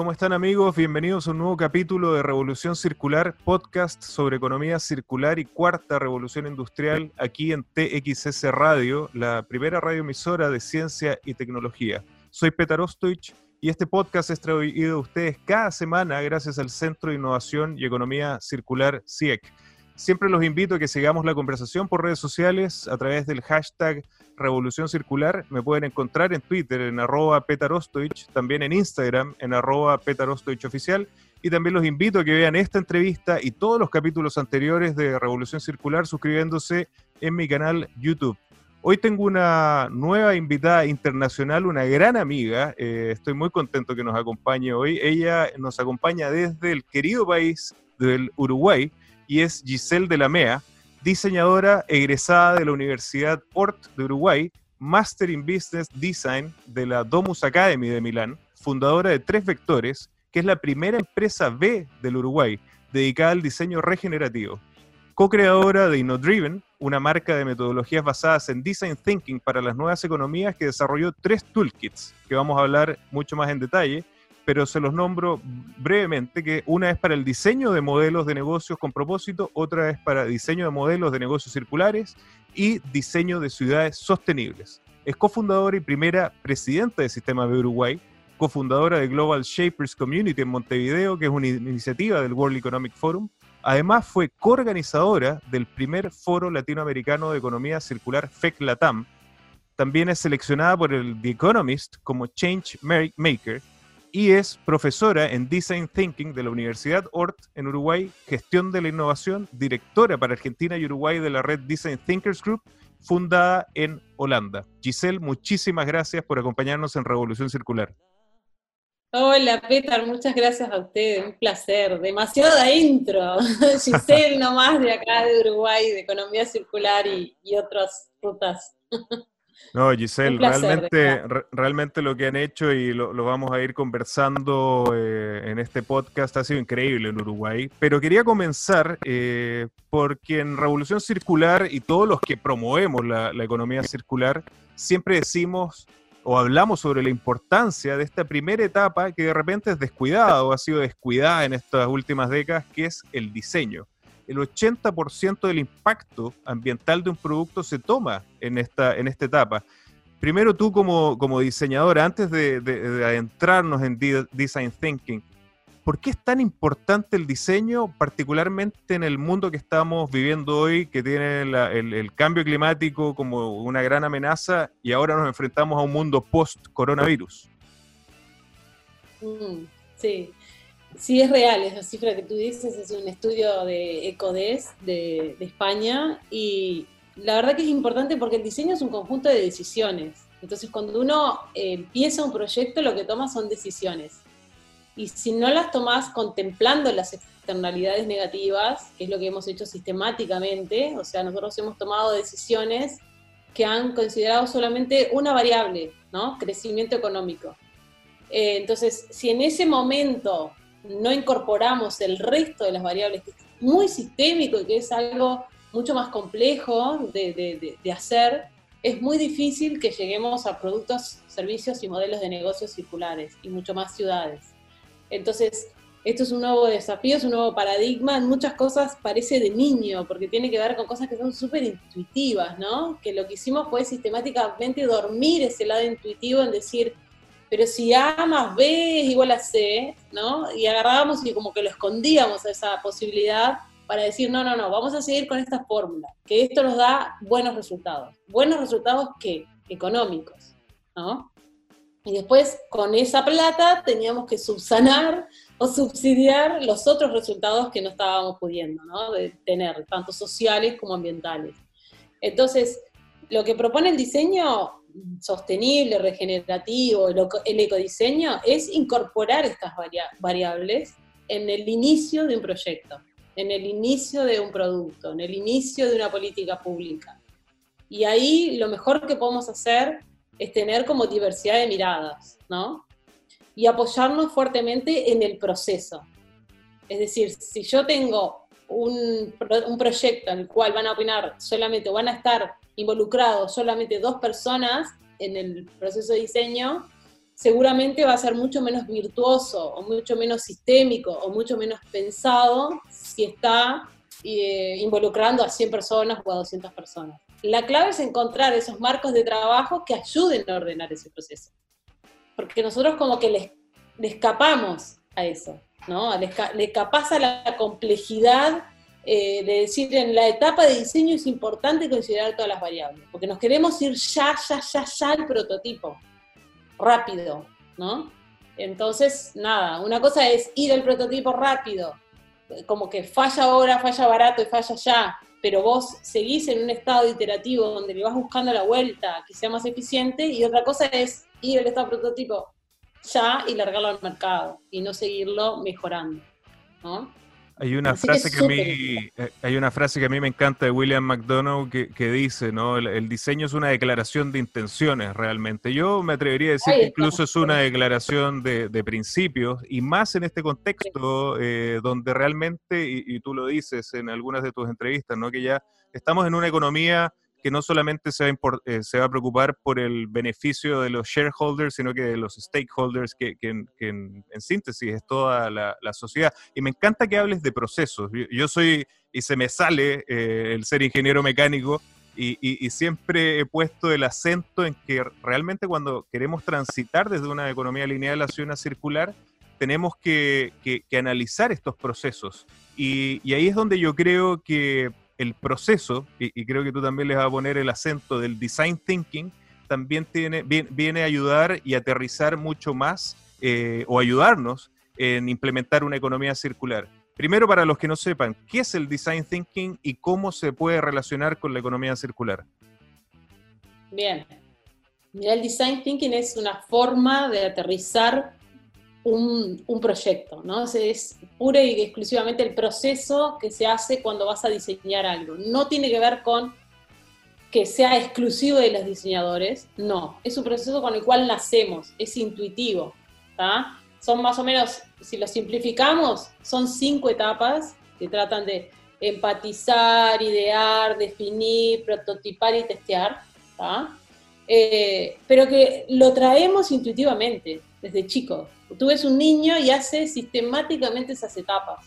¿Cómo están amigos? Bienvenidos a un nuevo capítulo de Revolución Circular, podcast sobre economía circular y cuarta revolución industrial aquí en TXS Radio, la primera radioemisora de ciencia y tecnología. Soy Petar Ostoich y este podcast es traído a ustedes cada semana gracias al Centro de Innovación y Economía Circular CIEC. Siempre los invito a que sigamos la conversación por redes sociales a través del hashtag Revolución Circular. Me pueden encontrar en Twitter en arroba petarostoich, también en Instagram en arroba. Y también los invito a que vean esta entrevista y todos los capítulos anteriores de Revolución Circular suscribiéndose en mi canal YouTube. Hoy tengo una nueva invitada internacional, una gran amiga. Eh, estoy muy contento que nos acompañe hoy. Ella nos acompaña desde el querido país del Uruguay y es Giselle de la Mea diseñadora egresada de la Universidad Ort de Uruguay, Master in Business Design de la Domus Academy de Milán, fundadora de Tres Vectores, que es la primera empresa B del Uruguay dedicada al diseño regenerativo. Co-creadora de InnoDriven, una marca de metodologías basadas en design thinking para las nuevas economías que desarrolló tres toolkits, que vamos a hablar mucho más en detalle, pero se los nombro brevemente, que una es para el diseño de modelos de negocios con propósito, otra es para diseño de modelos de negocios circulares y diseño de ciudades sostenibles. Es cofundadora y primera presidenta del Sistema de Uruguay, cofundadora de Global Shapers Community en Montevideo, que es una iniciativa del World Economic Forum. Además, fue coorganizadora del primer Foro Latinoamericano de Economía Circular FEC Latam. También es seleccionada por el The Economist como Change Maker y es profesora en Design Thinking de la Universidad Ort en Uruguay, gestión de la innovación, directora para Argentina y Uruguay de la red Design Thinkers Group, fundada en Holanda. Giselle, muchísimas gracias por acompañarnos en Revolución Circular. Hola, Petar, muchas gracias a ustedes, un placer. Demasiada intro. Giselle nomás de acá de Uruguay, de Economía Circular y, y otras rutas. No, Giselle, realmente, realmente lo que han hecho y lo, vamos a ir conversando eh, en este podcast ha sido increíble en Uruguay. Pero quería comenzar eh, porque en Revolución Circular y todos los que promovemos la, la economía circular, siempre decimos o hablamos sobre la importancia de esta primera etapa que de repente es descuidada o ha sido descuidada en estas últimas décadas, que es el diseño el 80% del impacto ambiental de un producto se toma en esta, en esta etapa. Primero tú como, como diseñador, antes de, adentrarnos en design thinking, ¿por qué es tan importante el diseño, particularmente en el mundo que estamos viviendo hoy, que tiene el, cambio climático como una gran amenaza y ahora nos enfrentamos a un mundo post-coronavirus? Mm, sí, Sí, es real, esa cifra que tú dices es un estudio de ECODES de, España y la verdad que es importante porque el diseño es un conjunto de decisiones. Entonces, cuando uno eh, empieza un proyecto, lo que toma son decisiones. Y si no las tomas contemplando las externalidades negativas, que es lo que hemos hecho sistemáticamente, o sea, nosotros hemos tomado decisiones que han considerado solamente una variable, ¿no? Crecimiento económico. Eh, entonces, si en ese momento no incorporamos el resto de las variables, que es muy sistémico y que es algo mucho más complejo de, hacer, es muy difícil que lleguemos a productos, servicios y modelos de negocios circulares y mucho más ciudades. Entonces, esto es un nuevo desafío, es un nuevo paradigma. En muchas cosas parece de niño, porque tiene que ver con cosas que son súper intuitivas, ¿no? Que lo que hicimos fue sistemáticamente dormir ese lado intuitivo en decir, pero si A más B es igual a C, ¿no? Y agarrábamos y como que lo escondíamos a esa posibilidad para decir, no, no, no, vamos a seguir con esta fórmula, que esto nos da buenos resultados. ¿Buenos resultados qué? Económicos, ¿no? Y después, con esa plata, teníamos que subsanar o subsidiar los otros resultados que no estábamos pudiendo, ¿no? De tener, tanto sociales como ambientales. Entonces, lo que propone el diseño sostenible, regenerativo, el, ecodiseño, es incorporar estas variables en el inicio de un proyecto, en el inicio de un producto, en el inicio de una política pública. Y ahí lo mejor que podemos hacer es tener como diversidad de miradas, ¿no? Y apoyarnos fuertemente en el proceso. Es decir, si yo tengo un, proyecto en el cual van a opinar solamente, van a estar involucrados solamente dos personas en el proceso de diseño, seguramente va a ser mucho menos virtuoso o mucho menos sistémico o mucho menos pensado si está eh, involucrando a 100 personas o a 200 personas. La clave es encontrar esos marcos de trabajo que ayuden a ordenar ese proceso. Porque nosotros como que le, escapamos a eso, ¿no? Le, escapas a la complejidad eh, de decir en la etapa de diseño es importante considerar todas las variables, porque nos queremos ir ya, ya, ya, ya al prototipo rápido, ¿no? Entonces, nada, una cosa es ir al prototipo rápido, como que falla ahora, falla barato y falla ya, pero vos seguís en un estado iterativo donde le vas buscando la vuelta que sea más eficiente, y otra cosa es ir al estado prototipo ya y largarlo al mercado y no seguirlo mejorando, ¿no? Hay una, frase que, a mí, eh, hay una frase que a mí me encanta de William McDonough que, dice, ¿no? El, diseño es una declaración de intenciones realmente. Yo me atrevería a decir que incluso es una declaración de, principios y más en este contexto eh, donde realmente, y, y, tú lo dices en algunas de tus entrevistas, ¿no? Que ya estamos en una economía que no solamente se va, a eh, se va a preocupar por el beneficio de los shareholders, sino que de los stakeholders, que, en, síntesis es toda la, sociedad. Y me encanta que hables de procesos. Yo, soy, y se me sale eh, el ser ingeniero mecánico, y, siempre he puesto el acento en que realmente cuando queremos transitar desde una economía lineal hacia una circular, tenemos que, analizar estos procesos. Y ahí es donde yo creo que el proceso, y, creo que tú también les vas a poner el acento del design thinking, también tiene, viene, a ayudar y aterrizar mucho más eh, o ayudarnos en implementar una economía circular. Primero, para los que no sepan, ¿qué es el design thinking y cómo se puede relacionar con la economía circular? Bien. El design thinking es una forma de aterrizar un, proyecto, ¿no? Es pura y exclusivamente el proceso que se hace cuando vas a diseñar algo. No tiene que ver con que sea exclusivo de los diseñadores, no, es un proceso con el cual nacemos, es intuitivo, Son más o menos, si lo simplificamos, son cinco etapas que tratan de empatizar, idear, definir, prototipar y testear, eh, pero que lo traemos intuitivamente desde chico. Tú ves un niño y hace sistemáticamente esas etapas.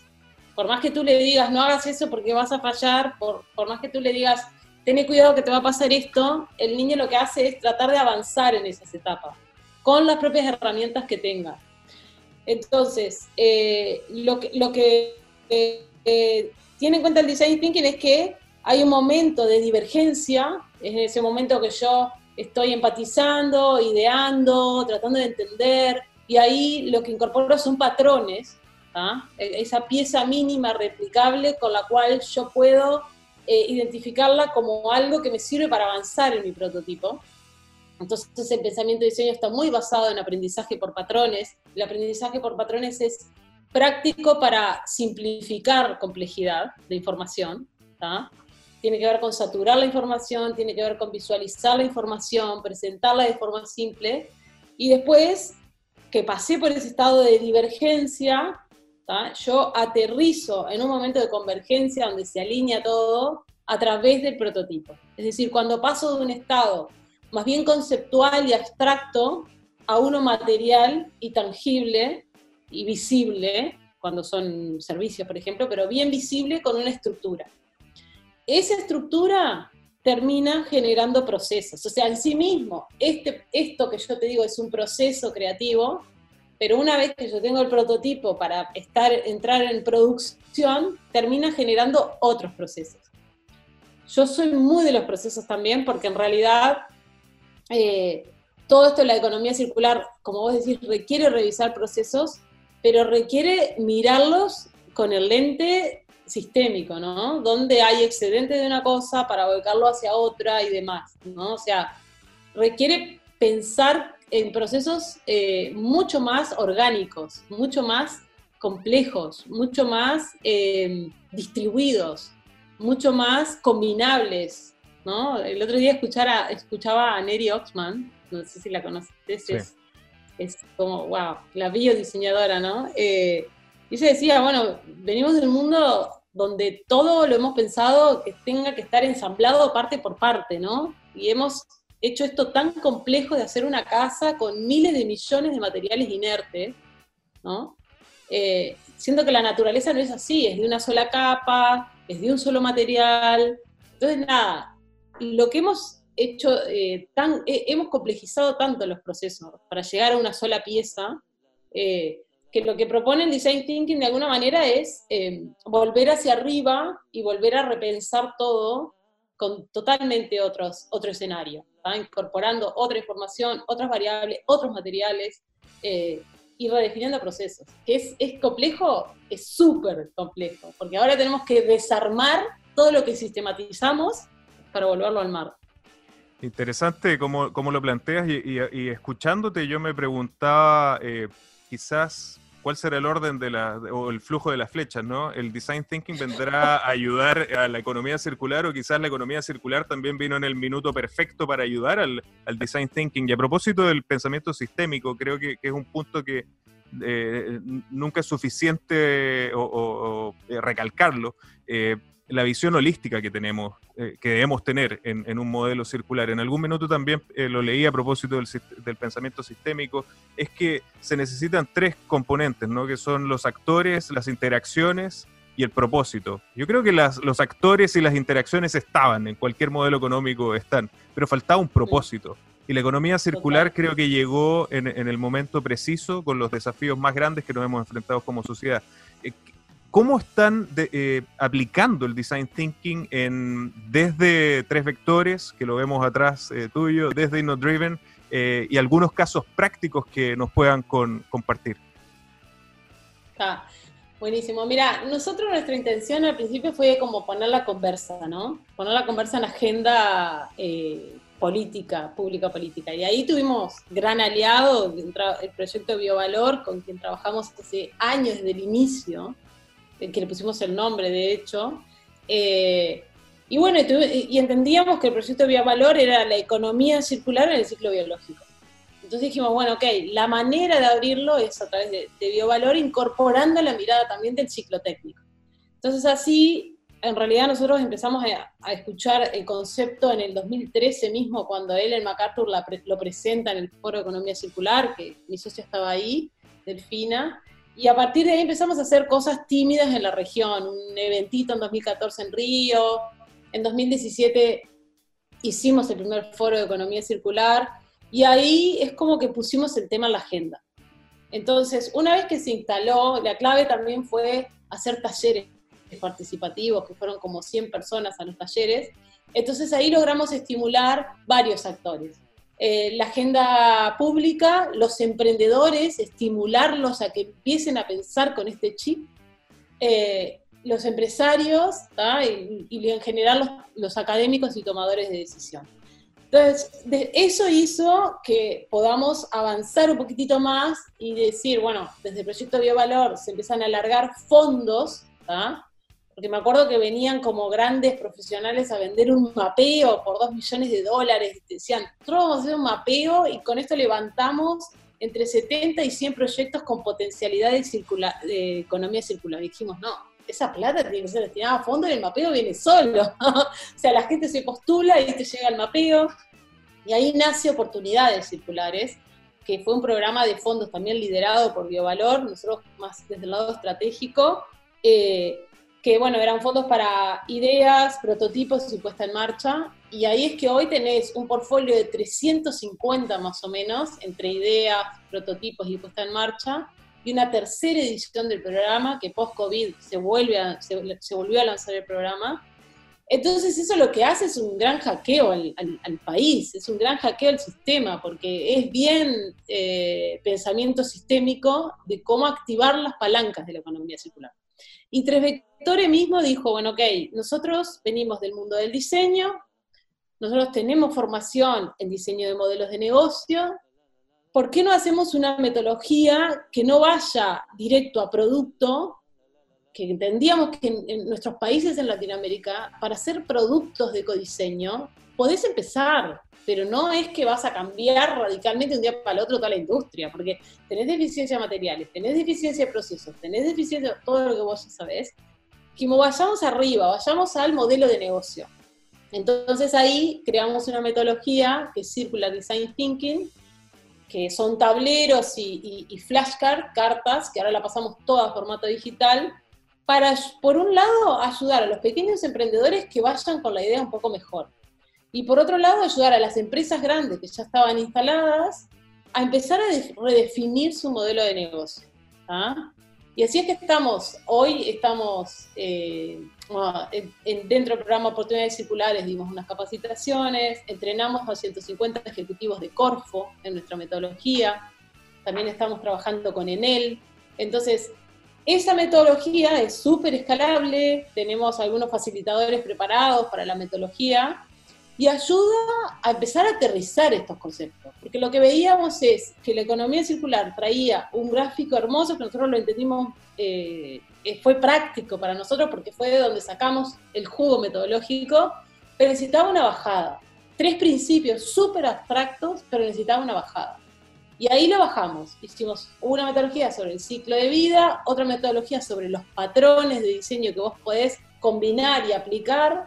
Por más que tú le digas, no hagas eso porque vas a fallar, por, por más que tú le digas, ten cuidado que te va a pasar esto, el niño lo que hace es tratar de avanzar en esas etapas, con las propias herramientas que tenga. Entonces, eh, lo que, lo que eh, eh, tiene en cuenta el design thinking es que hay un momento de divergencia, es ese momento que yo estoy empatizando, ideando, tratando de entender, y ahí lo que incorporo son patrones, ¿ah? e, esa pieza mínima replicable con la cual yo puedo eh, identificarla como algo que me sirve para avanzar en mi prototipo. Entonces el pensamiento de diseño está muy basado en aprendizaje por patrones. El aprendizaje por patrones es práctico para simplificar complejidad de información. Tiene que ver con saturar la información, tiene que ver con visualizar la información, presentarla de forma simple y después que pasé por ese estado de divergencia, yo aterrizo en un momento de convergencia donde se alinea todo a través del prototipo. Es decir, cuando paso de un estado más bien conceptual y abstracto a uno material y tangible y visible, cuando son servicios, por ejemplo, pero bien visible con una estructura. Esa estructura termina generando procesos. O sea, en sí mismo, este, esto que yo te digo es un proceso creativo, pero una vez que yo tengo el prototipo para estar, entrar en producción, termina generando otros procesos. Yo soy muy de los procesos también porque en realidad eh, todo esto de la economía circular, como vos decís, requiere revisar procesos, pero requiere mirarlos con el lente sistémico, ¿no? Donde hay excedente de una cosa para volcarlo hacia otra y demás, ¿no? O sea, requiere pensar en procesos eh, mucho más orgánicos, mucho más complejos, mucho más eh, distribuidos, mucho más combinables, ¿no? El otro día escuchara, escuchaba a Neri Oxman, no sé si la conoces, es, como, wow, la biodiseñadora, ¿no? Eh, y ella decía, bueno, venimos del mundo donde todo lo hemos pensado que tenga que estar ensamblado parte por parte, ¿no? Y hemos hecho esto tan complejo de hacer una casa con miles de millones de materiales inertes, ¿no? Eh, siendo que la naturaleza no es así, es de una sola capa, es de un solo material. Entonces, nada, lo que hemos hecho, eh, tan, hemos complejizado tanto los procesos para llegar a una sola pieza, eh, que lo que propone el Design Thinking de alguna manera es eh, volver hacia arriba y volver a repensar todo con totalmente otros, otro escenario, incorporando otra información, otras variables, otros materiales y redefiniendo procesos. Es, es complejo, es súper complejo, porque ahora tenemos que desarmar todo lo que sistematizamos para volverlo al mar. Interesante cómo, lo planteas y, escuchándote yo me preguntaba eh, quizás cuál será el orden de la, o el flujo de las flechas, ¿no? ¿El design thinking vendrá a ayudar a la economía circular o quizás la economía circular también vino en el minuto perfecto para ayudar al, design thinking? Y a propósito del pensamiento sistémico, creo que, es un punto que eh, nunca es suficiente o, eh, recalcarlo la visión holística que tenemos, eh, que debemos tener en, un modelo circular. En algún minuto también eh, lo leí a propósito del, pensamiento sistémico, es que se necesitan tres componentes, ¿no? que son los actores, las interacciones y el propósito. Yo creo que los actores y las interacciones estaban, en cualquier modelo económico están, pero faltaba un propósito. Y la economía circular creo que llegó en, el momento preciso con los desafíos más grandes que nos hemos enfrentado como sociedad. Eh, ¿Cómo están eh, aplicando el design thinking desde tres vectores, que lo vemos atrás eh, tuyo, desde InnoDriven, eh, y algunos casos prácticos que nos puedan compartir? Ah, buenísimo. Mira, nosotros nuestra intención al principio fue como poner la conversa, ¿no? Poner la conversa en agenda política, pública política. Y ahí tuvimos gran aliado, el proyecto Biovalor, con quien trabajamos hace años desde el inicio, que le pusimos el nombre, de hecho. Eh, y bueno, y, entendíamos que el proyecto de Valor era la economía circular en el ciclo biológico. Entonces dijimos, bueno, ok, la manera de abrirlo es a través de, biovalor, incorporando la mirada también del ciclo técnico. Entonces así, en realidad nosotros empezamos a, escuchar el concepto en el 2013 mismo, cuando él, el MacArthur, lo presenta en el Foro de Economía Circular, que mi socio estaba ahí, Delfina, y a partir de ahí empezamos a hacer cosas tímidas en la región, un eventito en 2014 en Río, en 2017 hicimos el primer foro de economía circular y ahí es como que pusimos el tema en la agenda. Entonces, una vez que se instaló, la clave también fue hacer talleres participativos, que fueron como 100 personas a los talleres. Entonces ahí logramos estimular varios actores. Eh, la agenda pública, los emprendedores, estimularlos a que empiecen a pensar con este chip, eh, los empresarios y, en general los, académicos y tomadores de decisión. Entonces, eso hizo que podamos avanzar un poquitito más y decir, bueno, desde el proyecto Biovalor se empiezan a alargar fondos, porque me acuerdo que venían como grandes profesionales a vender un mapeo por dos millones de dólares, decían, nosotros vamos a hacer un mapeo y con esto levantamos entre 70 y 100 proyectos con potencialidad de, economía circular. Dijimos, no, esa plata tiene que ser destinada a fondo y el mapeo viene solo. o sea, la gente se postula y te llega el mapeo. Y ahí nace Oportunidades Circulares, que fue un programa de fondos también liderado por Biovalor, nosotros más desde el lado estratégico, eh, que bueno, eran fondos para ideas, prototipos y puesta en marcha. Y ahí es que hoy tenés un portfolio de 350 más o menos, entre ideas, prototipos y puesta en marcha, y una tercera edición del programa, que post-COVID se, vuelve se, volvió a lanzar el programa. Entonces eso lo que hace es un gran hackeo al, país, es un gran hackeo al sistema, porque es bien eh, pensamiento sistémico de cómo activar las palancas de la economía circular. Y Tres Vectores mismo dijo, bueno, ok, nosotros venimos del mundo del diseño, nosotros tenemos formación en diseño de modelos de negocio, ¿por qué no hacemos una metodología que no vaya directo a producto? Que entendíamos que en, nuestros países en Latinoamérica, para hacer productos de ecodiseño, podés empezar, pero no es que vas a cambiar radicalmente un día para el otro toda la industria, porque tenés deficiencia de materiales, tenés deficiencia de procesos, tenés deficiencia de todo lo que vos ya sabés, que vayamos arriba, vayamos al modelo de negocio. Entonces ahí creamos una metodología que es Circular Design Thinking, que son tableros y, flashcards, cartas, que ahora la pasamos toda a formato digital, para, por un lado, ayudar a los pequeños emprendedores que vayan con la idea un poco mejor. Y por otro lado, ayudar a las empresas grandes que ya estaban instaladas a empezar a redefinir su modelo de negocio. ¿ah? Y así es que estamos, hoy estamos eh, dentro del programa Oportunidades Circulares, dimos unas capacitaciones, entrenamos a 150 ejecutivos de Corfo en nuestra metodología, también estamos trabajando con Enel. Entonces, esa metodología es súper escalable, tenemos algunos facilitadores preparados para la metodología y ayuda a empezar a aterrizar estos conceptos. Porque lo que veíamos es que la economía circular traía un gráfico hermoso que nosotros lo entendimos, eh, fue práctico para nosotros porque fue de donde sacamos el jugo metodológico, pero necesitaba una bajada. Tres principios súper abstractos, pero necesitaba una bajada. Y ahí lo bajamos. Hicimos una metodología sobre el ciclo de vida, otra metodología sobre los patrones de diseño que vos podés combinar y aplicar,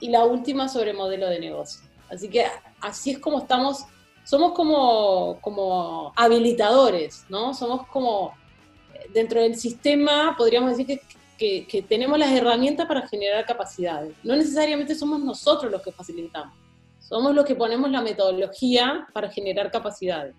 y la última sobre modelo de negocio. Así que así es como estamos, somos como, como habilitadores, ¿no? Somos como, dentro del sistema, podríamos decir que, que, tenemos las herramientas para generar capacidades. No necesariamente somos nosotros los que facilitamos, somos los que ponemos la metodología para generar capacidades.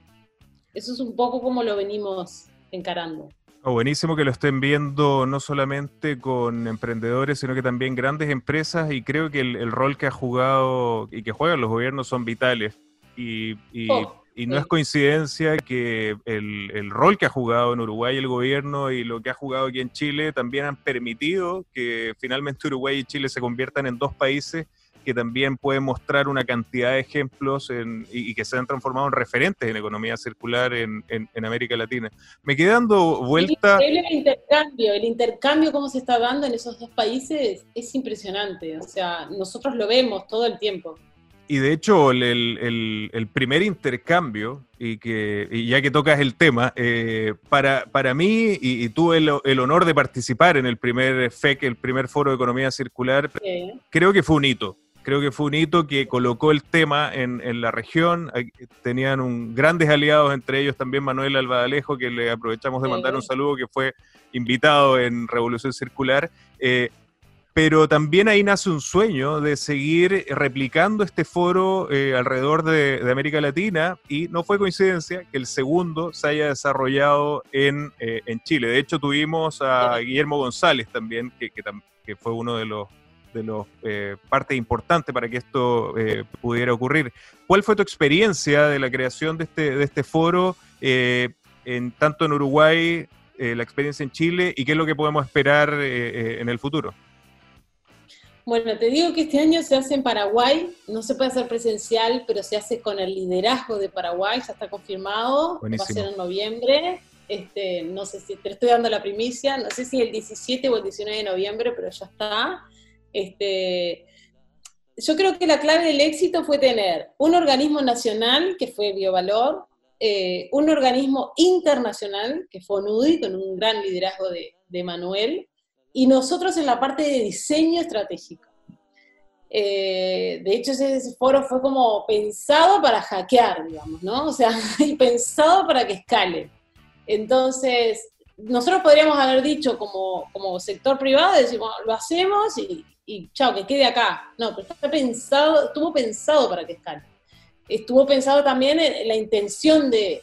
Eso es un poco como lo venimos encarando. Oh, buenísimo que lo estén viendo no solamente con emprendedores, sino que también grandes empresas y creo que el, rol que ha jugado y que juegan los gobiernos son vitales. Y, oh, no es coincidencia que el, el, rol que ha jugado en Uruguay el gobierno y lo que ha jugado aquí en Chile también han permitido que finalmente Uruguay y Chile se conviertan en dos países que también puede mostrar una cantidad de ejemplos y, que se han transformado en referentes en economía circular en, América Latina. Me quedé dando vuelta... El intercambio, el intercambio cómo se está dando en esos dos países es impresionante, o sea, nosotros lo vemos todo el tiempo. Y de hecho, el, primer intercambio, y, que, ya que tocas el tema, eh, para, para mí, y, tuve el, honor de participar en el primer FEC, el primer Foro de Economía Circular, creo que fue un hito. Creo que fue un hito que colocó el tema en, la región. Tenían un, grandes aliados, entre ellos también Manuel Albadalejo, que le aprovechamos de mandar un saludo, que fue invitado en Revolución Circular. Eh, pero también ahí nace un sueño de seguir replicando este foro eh, alrededor de, América Latina y no fue coincidencia que el segundo se haya desarrollado en, eh, Chile. De hecho, tuvimos a Guillermo González también, que fue uno de los de los eh, partes importantes para que esto eh, pudiera ocurrir. ¿Cuál fue tu experiencia de la creación de este, de este foro, eh, en, tanto en Uruguay, la experiencia en Chile, y qué es lo que podemos esperar en el futuro? Bueno, te digo que este año se hace en Paraguay, no se puede hacer presencial, pero se hace con el liderazgo de Paraguay, ya está confirmado, va a ser en noviembre. Este, no sé si te estoy dando la primicia, no sé si el 17 o el 19 de noviembre, pero ya está. Este, yo creo que la clave del éxito fue tener un organismo nacional, que fue Biovalor, eh, un organismo internacional, que fue ONUDI, con un gran liderazgo de, Manuel, y nosotros en la parte de diseño estratégico. Eh, de hecho, ese, foro fue como pensado para hackear, digamos, ¿no? O sea, y pensado para que escale. Entonces, nosotros podríamos haber dicho como, como sector privado, decimos, lo hacemos y, y chao, que quede acá. No, pero está pensado, estuvo pensado para que escale. Estuvo pensado también en la intención de,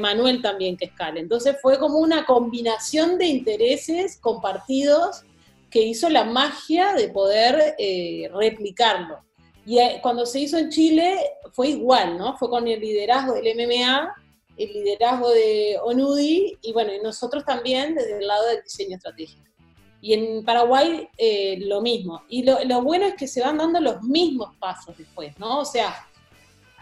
Manuel también que escale. Entonces fue como una combinación de intereses compartidos que hizo la magia de poder eh, replicarlo. Y eh, cuando se hizo en Chile fue igual, ¿no? Fue con el liderazgo del MMA, el liderazgo de ONUDI y bueno, y nosotros también desde el lado del diseño estratégico. Y en Paraguay eh, lo mismo. Y lo, bueno es que se van dando los mismos pasos después, ¿no? O sea,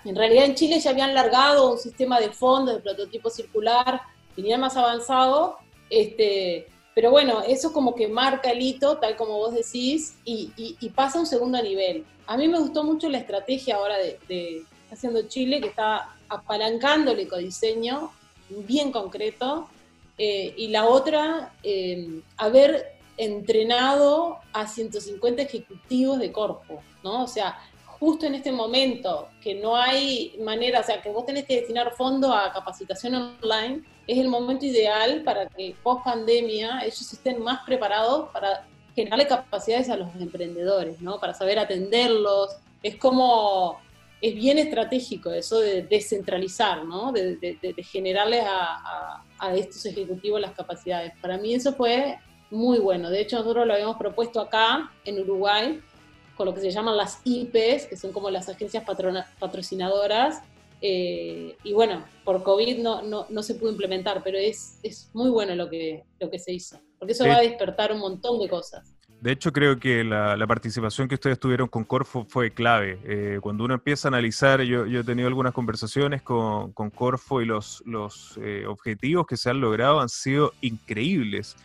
en realidad en Chile ya habían largado un sistema de fondos, de prototipo circular, tenía más avanzado, este, pero bueno, eso como que marca el hito, tal como vos decís, y, pasa a un segundo nivel. A mí me gustó mucho la estrategia ahora de, haciendo Chile, que está apalancando el ecodiseño, bien concreto, eh, y la otra, eh, haber entrenado a 150 ejecutivos de Corfo, ¿no? O sea, justo en este momento que no hay manera, o sea, que vos tenés que destinar fondo a capacitación online, es el momento ideal para que post pandemia ellos estén más preparados para generarle capacidades a los emprendedores, ¿no? Para saber atenderlos. Es como, es bien estratégico eso de descentralizar, ¿no? De, de, generarles a, a, estos ejecutivos las capacidades. Para mí eso fue muy bueno. De hecho, nosotros lo habíamos propuesto acá, en Uruguay, con lo que se llaman las IPs, que son como las agencias patrocinadoras. Eh, y bueno, por COVID no, no, no, se pudo implementar, pero es, es muy bueno lo que, lo que se hizo, porque eso va a despertar un montón de cosas. De hecho, creo que la, participación que ustedes tuvieron con Corfo fue clave. Eh, cuando uno empieza a analizar, yo, he tenido algunas conversaciones con, con Corfo y los, eh, objetivos que se han logrado han sido increíbles.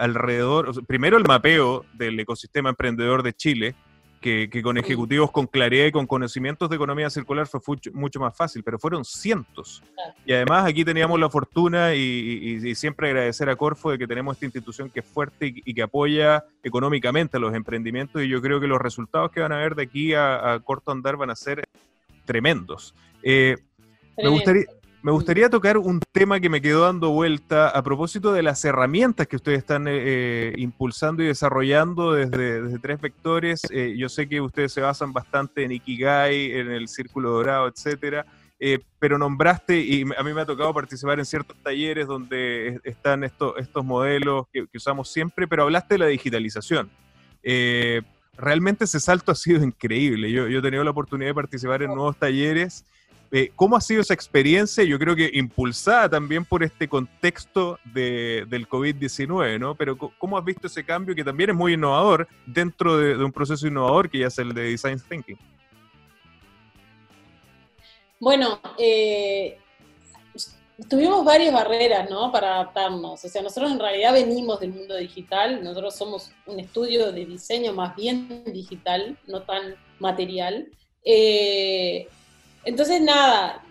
alrededor, primero el mapeo del ecosistema emprendedor de Chile, que, con ejecutivos con claridad y con conocimientos de economía circular fue mucho, más fácil, pero fueron cientos. Y además aquí teníamos la fortuna y, siempre agradecer a Corfo de que tenemos esta institución que es fuerte y, que apoya económicamente a los emprendimientos y yo creo que los resultados que van a ver de aquí a, corto andar van a ser tremendos. Eh, me gustaría, me gustaría tocar un tema que me quedó dando vuelta a propósito de las herramientas que ustedes están eh, eh, impulsando y desarrollando desde, tres vectores. Eh, yo sé que ustedes se basan bastante en Ikigai, en el Círculo Dorado, etcétera. pero nombraste, y a mí me ha tocado participar en ciertos talleres donde están estos, estos modelos que, usamos siempre, pero hablaste de la digitalización. realmente ese salto ha sido increíble. Yo, yo he tenido la oportunidad de participar en nuevos talleres eh, ¿Cómo ha sido esa experiencia? Yo creo que impulsada también por este contexto de, del COVID-19, ¿no? Pero ¿cómo has visto ese cambio que también es muy innovador dentro de, un proceso innovador que ya es el de Design Thinking? Bueno, eh, tuvimos varias barreras, ¿no? Para adaptarnos. O sea, nosotros en realidad venimos del mundo digital, nosotros somos un estudio de diseño más bien digital, no tan material. Eh, entonces, nada,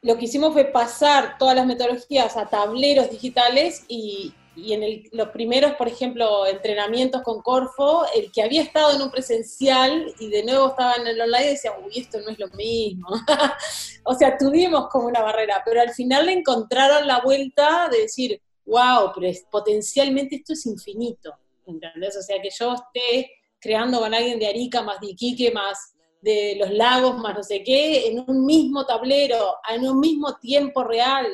lo que hicimos fue pasar todas las metodologías a tableros digitales y, en los primeros, por ejemplo, entrenamientos con Corfo, el que había estado en un presencial y de nuevo estaba en el online decía, uy, esto no es lo mismo. o sea, tuvimos como una barrera, pero al final le encontraron la vuelta de decir, wow, pero potencialmente esto es infinito. O sea, que yo esté creando con alguien de Arica, más de Iquique, más de los lagos, más no sé qué, en un mismo tablero, en un mismo tiempo real,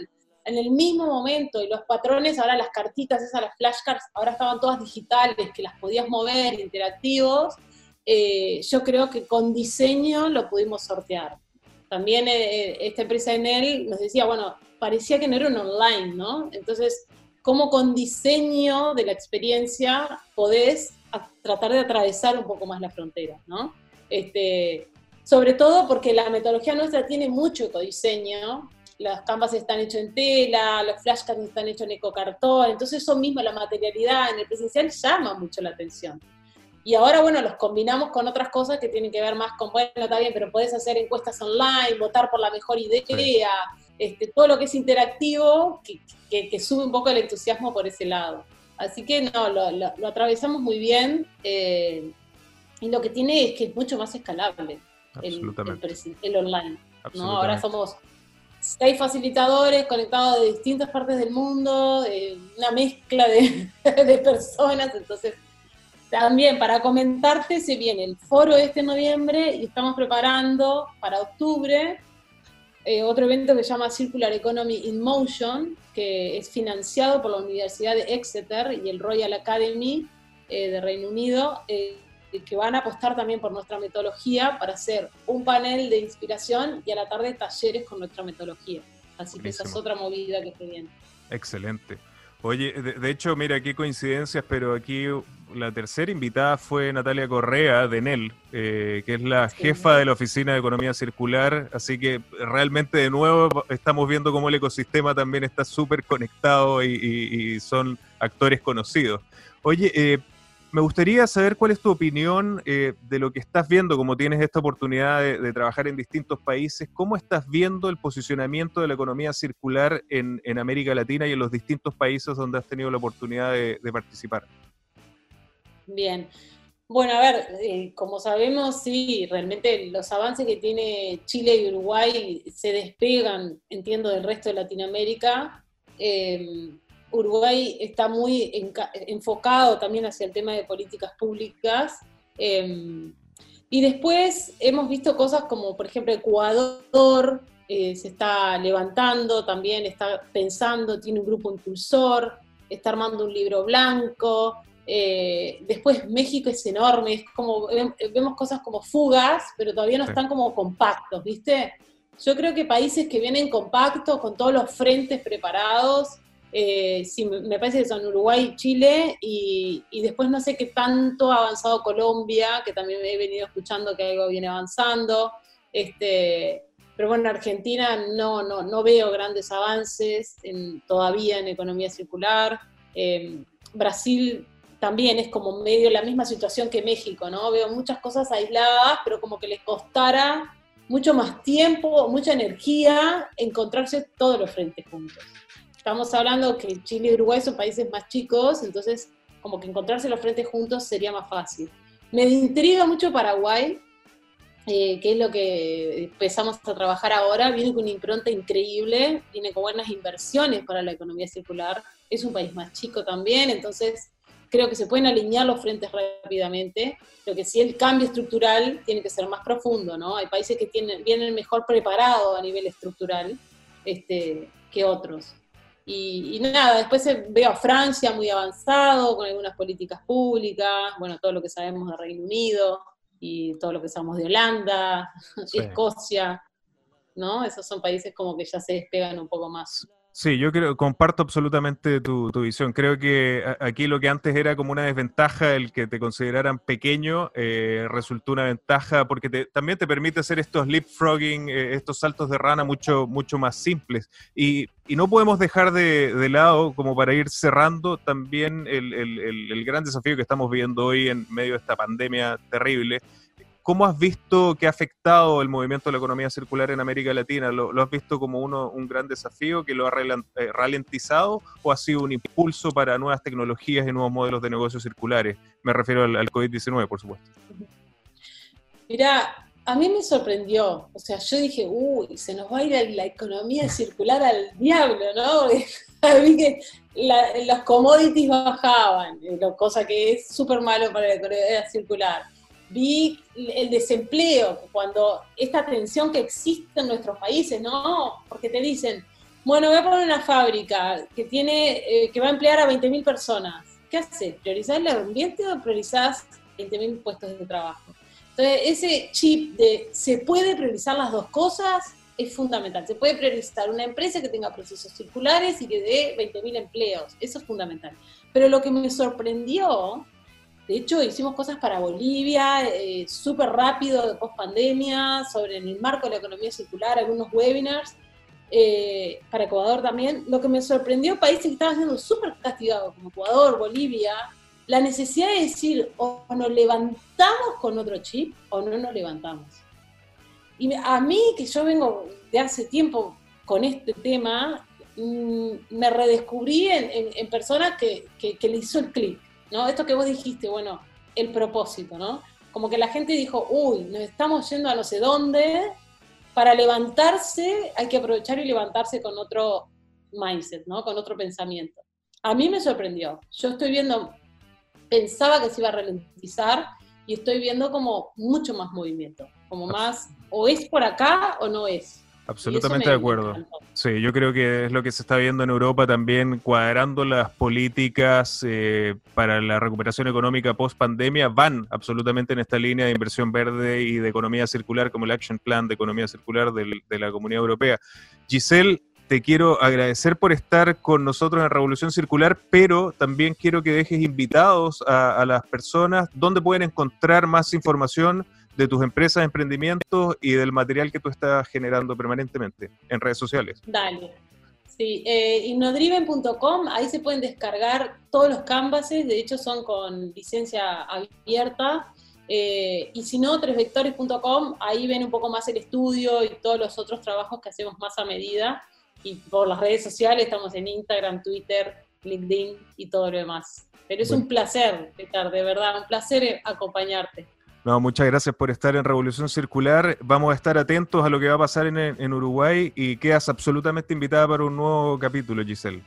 en el mismo momento, y los patrones, ahora las cartitas esas, las flashcards, ahora estaban todas digitales, que las podías mover, interactivos, eh, yo creo que con diseño lo pudimos sortear. También eh, esta empresa en él nos decía, bueno, parecía que no era un online, ¿no? Entonces, ¿cómo con diseño de la experiencia podés tratar de atravesar un poco más la frontera, ¿no? Este, sobre todo porque la metodología nuestra tiene mucho ecodiseño, las canvas están hechas en tela, los flashcards están hechos en ecocartón, entonces eso mismo, la materialidad en el presencial llama mucho la atención. Y ahora, bueno, los combinamos con otras cosas que tienen que ver más con, bueno, está bien, pero podés hacer encuestas online, votar por la mejor idea, este, todo lo que es interactivo, que, que, sube un poco el entusiasmo por ese lado. Así que no, lo, lo, atravesamos muy bien. Eh, y lo que tiene es que es mucho más escalable el, el, online. ¿no? Ahora somos seis facilitadores conectados de distintas partes del mundo, una mezcla de, de, personas, entonces también para comentarte se viene el foro este noviembre y estamos preparando para octubre eh, otro evento que se llama Circular Economy in Motion, que es financiado por la Universidad de Exeter y el Royal Academy eh, de Reino Unido. Que van a apostar también por nuestra metodología para hacer un panel de inspiración y a la tarde talleres con nuestra metodología. Así que esa es otra movida que se viene. Excelente. Oye, de, hecho, mira, qué coincidencias, pero aquí la tercera invitada fue Natalia Correa de NEL, eh, que es la jefa de la Oficina de Economía Circular, así que realmente de nuevo estamos viendo cómo el ecosistema también está súper conectado y, son actores conocidos. Oye, eh, me gustaría saber cuál es tu opinión eh, de lo que estás viendo, como tienes esta oportunidad de, trabajar en distintos países, ¿cómo estás viendo el posicionamiento de la economía circular en, América Latina y en los distintos países donde has tenido la oportunidad de, participar? Bien. Bueno, a ver, eh, como sabemos, sí, realmente los avances que tiene Chile y Uruguay se despegan, entiendo, del resto de Latinoamérica. Eh, Uruguay está muy enfocado también hacia el tema de políticas públicas. Eh, y después hemos visto cosas como, por ejemplo, Ecuador se está levantando, también está pensando, tiene un grupo impulsor, está armando un libro blanco. Eh, después México es enorme, es como, vemos cosas como fugas, pero todavía no están como compactos, ¿viste? Yo creo que países que vienen compactos, con todos los frentes preparados, eh, sí, me parece que son Uruguay Chile, y, después no sé qué tanto ha avanzado Colombia, que también he venido escuchando que algo viene avanzando. Este, pero bueno, en Argentina no, no, no veo grandes avances todavía en economía circular. Eh, Brasil también es como medio la misma situación que México, ¿no? Veo muchas cosas aisladas, pero como que les costara mucho más tiempo, mucha energía encontrarse todos los frentes juntos. Estamos hablando que Chile y Uruguay son países más chicos, entonces como que encontrarse los frentes juntos sería más fácil. Me intriga mucho Paraguay, eh, que es lo que empezamos a trabajar ahora, viene con una impronta increíble, viene con buenas inversiones para la economía circular, es un país más chico también, entonces creo que se pueden alinear los frentes rápidamente, lo que sí el cambio estructural tiene que ser más profundo, ¿no? Hay países que tienen, vienen mejor preparados a nivel estructural este, que otros. Y, nada, después veo a Francia muy avanzado con algunas políticas públicas, bueno, todo lo que sabemos de Reino Unido y todo lo que sabemos de Holanda, Escocia, ¿no? Esos son países como que ya se despegan un poco más. Sí, yo creo, comparto absolutamente tu, visión. Creo que aquí lo que antes era como una desventaja, el que te consideraran pequeño, eh, resultó una ventaja porque también te permite hacer estos leapfrogging, eh, estos saltos de rana mucho, mucho más simples. Y, no podemos dejar de, lado, como para ir cerrando, también el, el gran desafío que estamos viendo hoy en medio de esta pandemia terrible, ¿Cómo has visto que ha afectado el movimiento de la economía circular en América Latina? ¿Lo, has visto como uno, un gran desafío que lo ha eh, ralentizado o ha sido un impulso para nuevas tecnologías y nuevos modelos de negocios circulares? Me refiero al, COVID-19, por supuesto. Mira, a mí me sorprendió. O sea, yo dije, uy, se nos va a ir la economía circular al diablo, ¿no? vi que los commodities bajaban, eh, cosa que es súper malo para la economía circular vi el desempleo, cuando esta tensión que existe en nuestros países, ¿no? Porque te dicen, bueno, voy a poner una fábrica que tiene, eh, que va a emplear a 20.000 personas. ¿Qué haces? ¿Priorizás el ambiente o priorizás 20.000 puestos de trabajo? Entonces, ese chip de se puede priorizar las dos cosas es fundamental. Se puede priorizar una empresa que tenga procesos circulares y que dé 20.000 empleos. Eso es fundamental. Pero lo que me sorprendió de hecho, hicimos cosas para Bolivia, eh, súper rápido, de post pandemia, sobre el marco de la economía circular, algunos webinars, eh, para Ecuador también. Lo que me sorprendió, países que estaban siendo súper castigados, como Ecuador, Bolivia, la necesidad de decir, o nos levantamos con otro chip o no nos levantamos. Y a mí, que yo vengo de hace tiempo con este tema, mm, me redescubrí en, personas que, que le hizo el clic ¿no? Esto que vos dijiste, bueno, el propósito, ¿no? Como que la gente dijo, uy, nos estamos yendo a no sé dónde, para levantarse hay que aprovechar y levantarse con otro mindset, ¿no? Con otro pensamiento. A mí me sorprendió. Yo estoy viendo, pensaba que se iba a ralentizar y estoy viendo como mucho más movimiento, como más, o es por acá o no es. Absolutamente de acuerdo. Sí, yo creo que es lo que se está viendo en Europa también, cuadrando las políticas eh, para la recuperación económica post pandemia, van absolutamente en esta línea de inversión verde y de economía circular, como el Action Plan de Economía Circular de la Comunidad Europea. Giselle, te quiero agradecer por estar con nosotros en Revolución Circular, pero también quiero que dejes invitados a, a las personas donde pueden encontrar más información de tus empresas, emprendimientos y del material que tú estás generando permanentemente en redes sociales. Dale. Sí, eh, innodriven.com, ahí se pueden descargar todos los canvases, de hecho son con licencia abierta. Eh, y si no, tresvectores.com, ahí ven un poco más el estudio y todos los otros trabajos que hacemos más a medida. Y por las redes sociales, estamos en Instagram, Twitter, LinkedIn y todo lo demás. Pero es un placer, Petar, de verdad, un placer acompañarte. No, muchas gracias por estar en Revolución Circular. Vamos a estar atentos a lo que va a pasar en, en Uruguay y quedas absolutamente invitada para un nuevo capítulo, Giselle.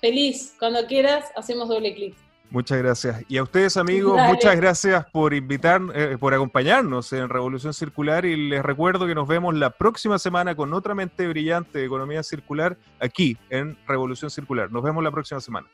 Feliz, cuando quieras, hacemos doble clic. Muchas gracias. Y a ustedes, amigos, muchas gracias por invitar, eh, por acompañarnos en Revolución Circular. Y les recuerdo que nos vemos la próxima semana con otra mente brillante de economía circular aquí en Revolución Circular. Nos vemos la próxima semana.